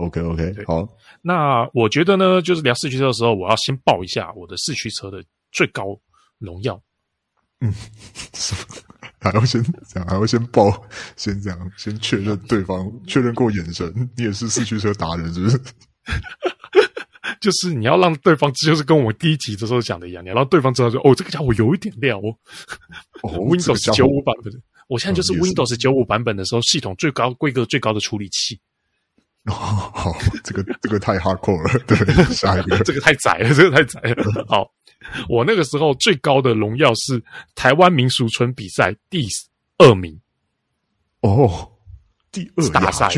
OK OK，好。那我觉得呢，就是聊四驱车的时候，我要先报一下我的四驱车的最高荣耀。嗯，还要先这样，还要先报，先这样，先确认对方 确认过眼神，你也是四驱车达人，是不是？就是你要让对方，就是跟我第一集的时候讲的一样，你要让对方知道说，哦，这个家伙有一点料哦。哦，Windows 九五版本，我现在就是 Windows 九五版本的时候，系统最高规格最高的处理器。哦，好，这个这个太 hardcore 了，对，下一个，这个太窄了，这个太窄了。好，我那个时候最高的荣耀是台湾民俗村比赛第二名。哦，第二大赛，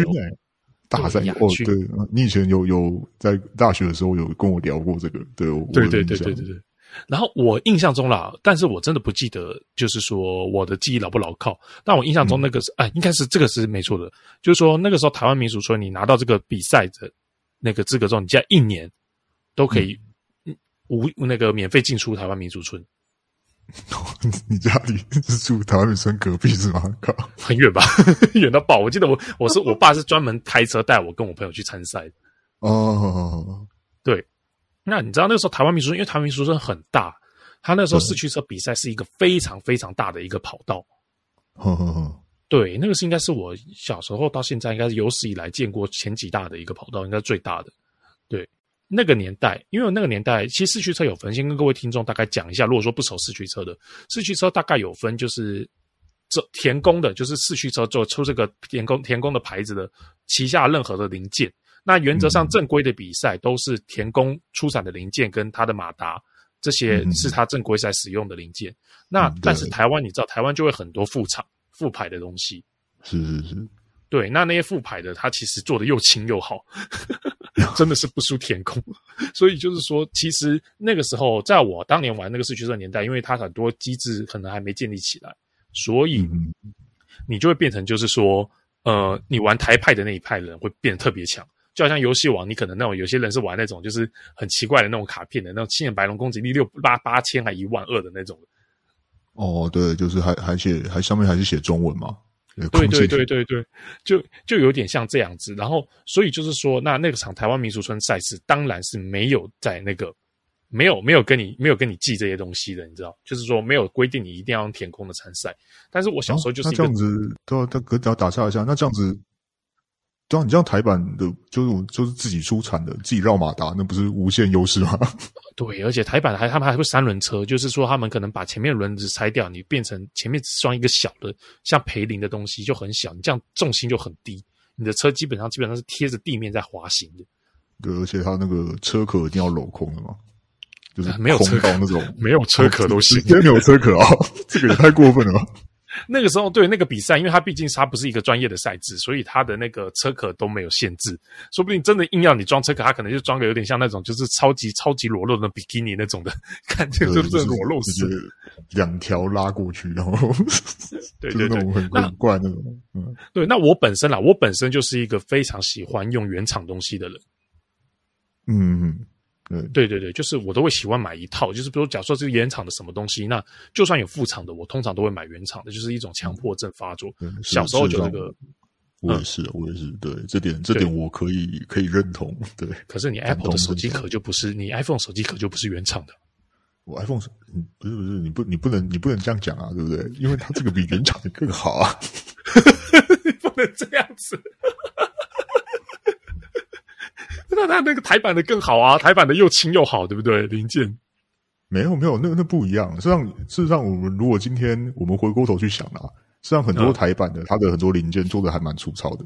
大赛哦，对，你以前有有在大学的时候有跟我聊过这个，对，对对对对对对。然后我印象中啦，但是我真的不记得，就是说我的记忆牢不牢靠。但我印象中那个是，哎、嗯，应该是这个是没错的。就是说那个时候台湾民俗村，你拿到这个比赛的那个资格之后，你现在一年都可以无、嗯、那个免费进出台湾民俗村。你家里是住台湾民俗村隔壁是吗？靠，很远吧？远到爆！我记得我我是我爸是专门开车带我跟我朋友去参赛的。哦，对。那你知道那个时候台湾民俗村，因为台湾民俗村很大，他那时候四驱车比赛是一个非常非常大的一个跑道。呵呵呵，对，那个是应该是我小时候到现在应该是有史以来见过前几大的一个跑道，应该是最大的。对，那个年代，因为那个年代其实四驱车有分，先跟各位听众大概讲一下。如果说不熟四驱车的，四驱车大概有分，就是这田宫的，就是四驱车做出这个田宫田宫的牌子的旗下任何的零件。那原则上，正规的比赛都是田宫出产的零件跟它的马达，这些是它正规赛使用的零件。嗯、那但是台湾，你知道，台湾就会很多副厂副牌的东西。是是是，对。那那些副牌的，它其实做的又轻又好，真的是不输田宫。所以就是说，其实那个时候，在我当年玩那个四驱车年代，因为它很多机制可能还没建立起来，所以你就会变成就是说，呃，你玩台派的那一派的人会变得特别强。就好像游戏王，你可能那种有些人是玩那种就是很奇怪的那种卡片的那种青眼白龙攻击力六八八千还一万二的那种。哦，对，就是还还写还上面还是写中文嘛？对对对对对，就就有点像这样子。然后，所以就是说，那那个场台湾民俗村赛事当然是没有在那个没有没有跟你没有跟你记这些东西的，你知道？就是说没有规定你一定要用填空的参赛。但是我小时候就是、哦、那这样子，都要他可要打岔一下。那这样子。像你这样台版的，就是就是自己出产的，自己绕马达，那不是无限优势吗？对，而且台版还他们还会三轮车，就是说他们可能把前面的轮子拆掉，你变成前面只装一个小的，像培林的东西就很小，你这样重心就很低，你的车基本上基本上是贴着地面在滑行的。对，而且它那个车壳一定要镂空的嘛，就是没有车壳那种，没有车壳都行，真没有车壳啊，这个也太过分了吧。那个时候，对那个比赛，因为它毕竟它不是一个专业的赛制，所以它的那个车壳都没有限制。说不定真的硬要你装车壳，它可能就装个有点像那种就是超级超级裸露的比基尼那种的，看这个就是裸露式，两条拉过去，然后对 对对，很很怪那种。嗯，对，那我本身啦，我本身就是一个非常喜欢用原厂东西的人。嗯。对对对，就是我都会喜欢买一套，就是比如假设是原厂的什么东西，那就算有副厂的，我通常都会买原厂的，就是一种强迫症发作。嗯、小时候就那个，我也是，我也是，对这点这点我可以可以认同。对，可是你 Apple 的手机壳就不是，你 iPhone 手机壳就不是原厂的。我 iPhone 嗯，不是不是，你不你不能你不能这样讲啊，对不对？因为它这个比原厂的更好啊，你不能这样子。那那那个台版的更好啊，台版的又轻又好，对不对？零件没有没有，那那不一样。实际上，事实上，我们如果今天我们回过头去想啊，实际上很多台版的、嗯、它的很多零件做的还蛮粗糙的。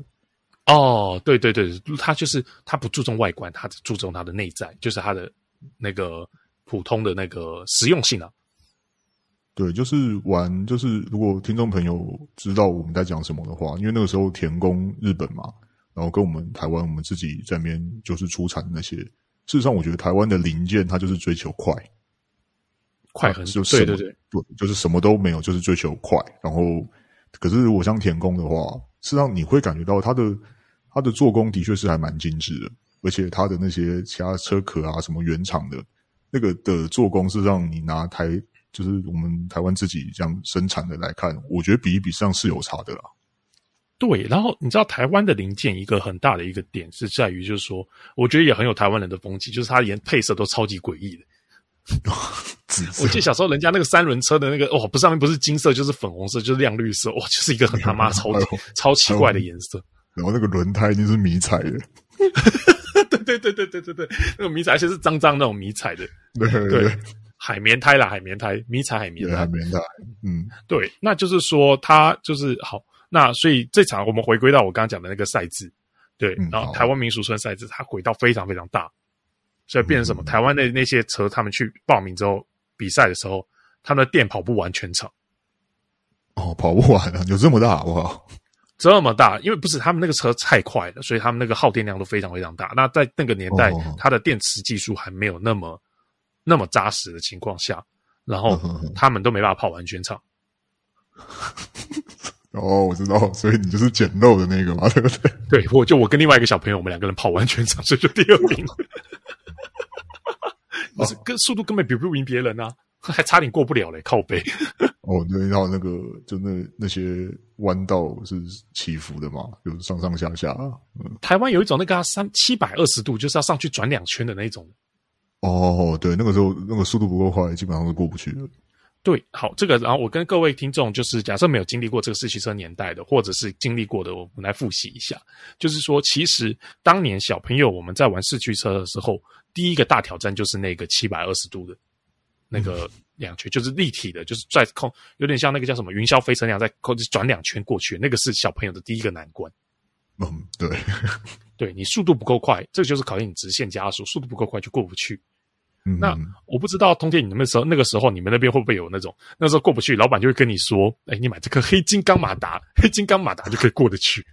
哦，对对对，它就是它不注重外观，它只注重它的内在，就是它的那个普通的那个实用性啊。对，就是玩，就是如果听众朋友知道我们在讲什么的话，因为那个时候田宫日本嘛。然后跟我们台湾，我们自己在那边就是出产那些。事实上，我觉得台湾的零件它就是追求快，快很就对对对，对，就是什么都没有，就是追求快。然后，可是如果像田工的话，事实上你会感觉到它的它的做工的确是还蛮精致的，而且它的那些其他车壳啊，什么原厂的那个的做工，是让你拿台就是我们台湾自己这样生产的来看，我觉得比一比上是有差的啦。对，然后你知道台湾的零件一个很大的一个点是在于，就是说，我觉得也很有台湾人的风气，就是它连配色都超级诡异的。我记得小时候人家那个三轮车的那个哦，不上面不是金色就是粉红色，就是亮绿色，哇，就是一个很他妈超级超奇怪的颜色。然后那个轮胎一定是迷彩的，对对对对对对对，那个迷彩而且是脏脏那种迷彩的，对对，对，对，海绵胎啦，海绵胎，迷彩海绵胎，海绵胎，嗯，对，那就是说它就是好，那所以这场我们回归到我刚刚讲的那个赛制，对，嗯、然后台湾民俗村赛制，它轨道非常非常大。所以变成什么？嗯、台湾的那些车，他们去报名之后比赛的时候，他们的店跑不完全场。哦，跑不完啊，有这么大好不好？这么大，因为不是他们那个车太快了，所以他们那个耗电量都非常非常大。那在那个年代，哦、它的电池技术还没有那么那么扎实的情况下，然后他们都没办法跑完全场。哦，我知道，所以你就是捡漏的那个嘛，对不对？对，我就我跟另外一个小朋友，我们两个人跑完全场，所以就第二名。不是，跟速度根本比不赢别人啊，还差点过不了嘞，靠背。哦，对，然后那个就那那些弯道是起伏的嘛，就是上上下下。嗯，台湾有一种那个三七百二十度，就是要上去转两圈的那种。哦，对，那个时候那个速度不够快，基本上是过不去的。对，好，这个，然后我跟各位听众，就是假设没有经历过这个四驱车年代的，或者是经历过的，我们来复习一下。就是说，其实当年小朋友我们在玩四驱车的时候，第一个大挑战就是那个七百二十度的那个两圈，嗯、就是立体的，就是在空，有点像那个叫什么云霄飞车那样，在空转两圈过去，那个是小朋友的第一个难关。嗯，对，对你速度不够快，这个就是考验你直线加速，速度不够快就过不去。那我不知道通天，你们那时候那个时候你们那边会不会有那种那时候过不去，老板就会跟你说：“哎，你买这颗黑金刚马达，黑金刚马达就可以过得去。”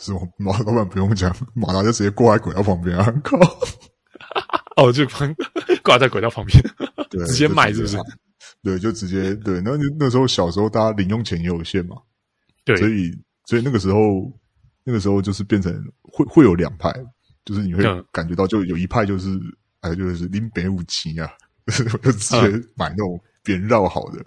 是吗？老老板不用讲，马达就直接挂在轨道旁边啊！靠，哦，就挂在轨道旁边，对，直接卖是不是？对，就直接对。那那时候小时候大家零用钱也有限嘛，对，所以所以那个时候那个时候就是变成会会有两派，就是你会感觉到就有一派就是。就是拎北武骑啊，就直接买那种别人绕好的，嗯、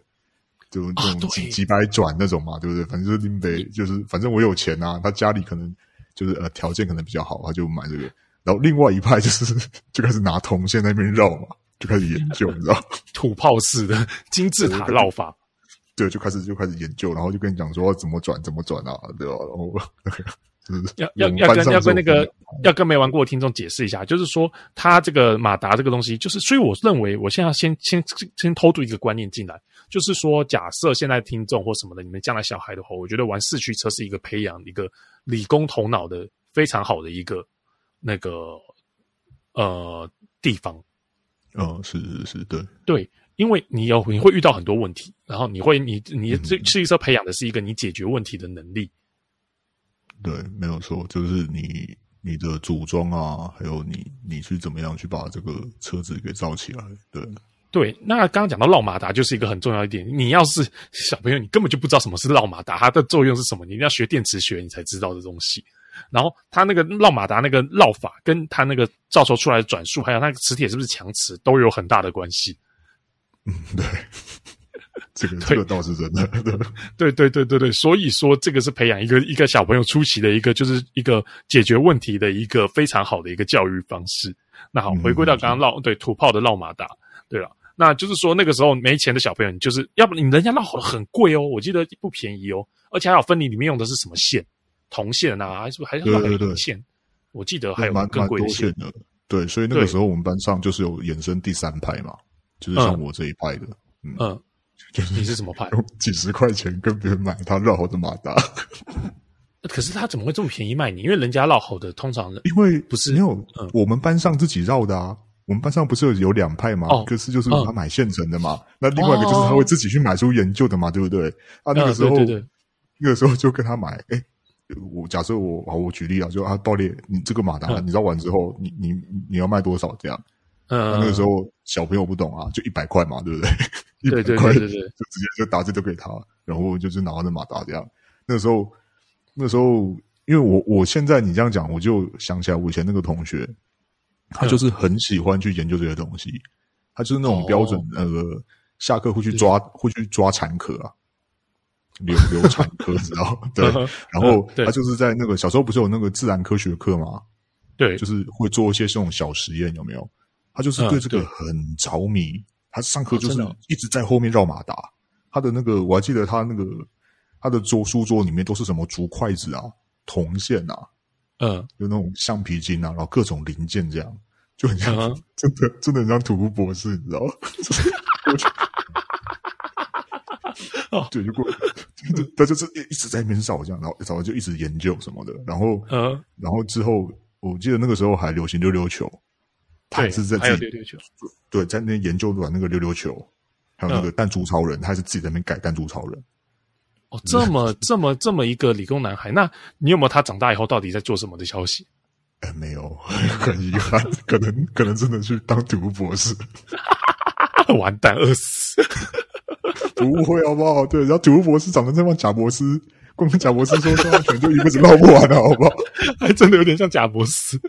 就那种几几百转那种嘛，对不对？反正就是拎北，就是反正我有钱啊，他家里可能就是呃条件可能比较好，他就买这个。然后另外一派就是 就开始拿铜线在那边绕嘛，就开始研究，你知道，土炮式的金字塔绕法，对，就开始就开始研究，然后就跟你讲说怎么转怎么转啊，对吧？然后。要要要跟要跟那个要跟没玩过的听众解释一下，就是说他这个马达这个东西，就是所以我认为我现在要先先先偷渡一个观念进来，就是说假设现在听众或什么的，你们将来小孩的话，我觉得玩四驱车是一个培养一个理工头脑的非常好的一个那个呃地方。哦，是是是，对对，因为你有你会遇到很多问题，然后你会你你这四驱车培养的是一个你解决问题的能力。对，没有错，就是你你的组装啊，还有你你去怎么样去把这个车子给造起来。对对，那刚刚讲到绕马达就是一个很重要一点。你要是小朋友，你根本就不知道什么是绕马达，它的作用是什么，你一定要学电磁学，你才知道的东西。然后它那个绕马达那个绕法，跟它那个造出出来的转速，还有那个磁铁是不是强磁，都有很大的关系。嗯，对。这个这个倒是真的，对对对对对，所以说这个是培养一个一个小朋友出奇的一个，就是一个解决问题的一个非常好的一个教育方式。那好，回归到刚刚绕对土炮的绕马达，对了，那就是说那个时候没钱的小朋友，你就是要不你人家绕好了很贵哦，我记得不便宜哦，而且还有分你里面用的是什么线，铜线啊，还是还是很多线？我记得还有更贵的线的。对，所以那个时候我们班上就是有衍生第三派嘛，就是像我这一派的，嗯。你是什么派？用几十块钱跟别人买他绕好的马达，可是他怎么会这么便宜卖你？因为人家绕好的通常因为不是没有，嗯、我们班上自己绕的啊。我们班上不是有有两派嘛？哦、可是就是他买现成的嘛。嗯、那另外一个就是他会自己去买书研究的嘛，对不对？啊，那个时候，嗯、对对对那个时候就跟他买。哎、欸，我假设我好，我举例啊，就啊，爆裂，你这个马达，嗯、你绕完之后，你你你要卖多少？这样。嗯，那个时候小朋友不懂啊，就一百块嘛，对不对？一百块就直接就打字就给他，然后就是拿着马达这样。那个时候，那个时候，因为我我现在你这样讲，我就想起来我以前那个同学，他就是很喜欢去研究这些东西，他就是那种标准那个下课会去抓会去抓蚕壳啊。流流 产科，知道？对，然后他就是在那个小时候不是有那个自然科学课吗？对，就是会做一些这种小实验，有没有？他就是对这个很着迷，他上课就是一直在后面绕马达。他的那个我还记得，他那个他的桌书桌里面都是什么竹筷子啊、铜线啊，嗯，有那种橡皮筋啊，然后各种零件这样，就很像 真的真的很像土木博士，你知道吗？哦，对，就过，他就是一直在那边扫这样，然后然后就一直研究什么的，然后嗯，然后之后我记得那个时候还流行溜溜球，他也是在自己溜溜球，对，在那边研究玩那个溜溜球，还有那个弹珠超人，他还是自己在那边改弹珠超人。哦，这么这么这么一个理工男孩，那你有没有他长大以后到底在做什么的消息？哎，没有，很遗憾，可能可能真的去当土木博士，完蛋，饿死。不会好不好？对，然后土木博士长得这么贾博士，光跟贾博士说话，可能就一辈子闹不完了，好不好？还真的有点像贾伯斯。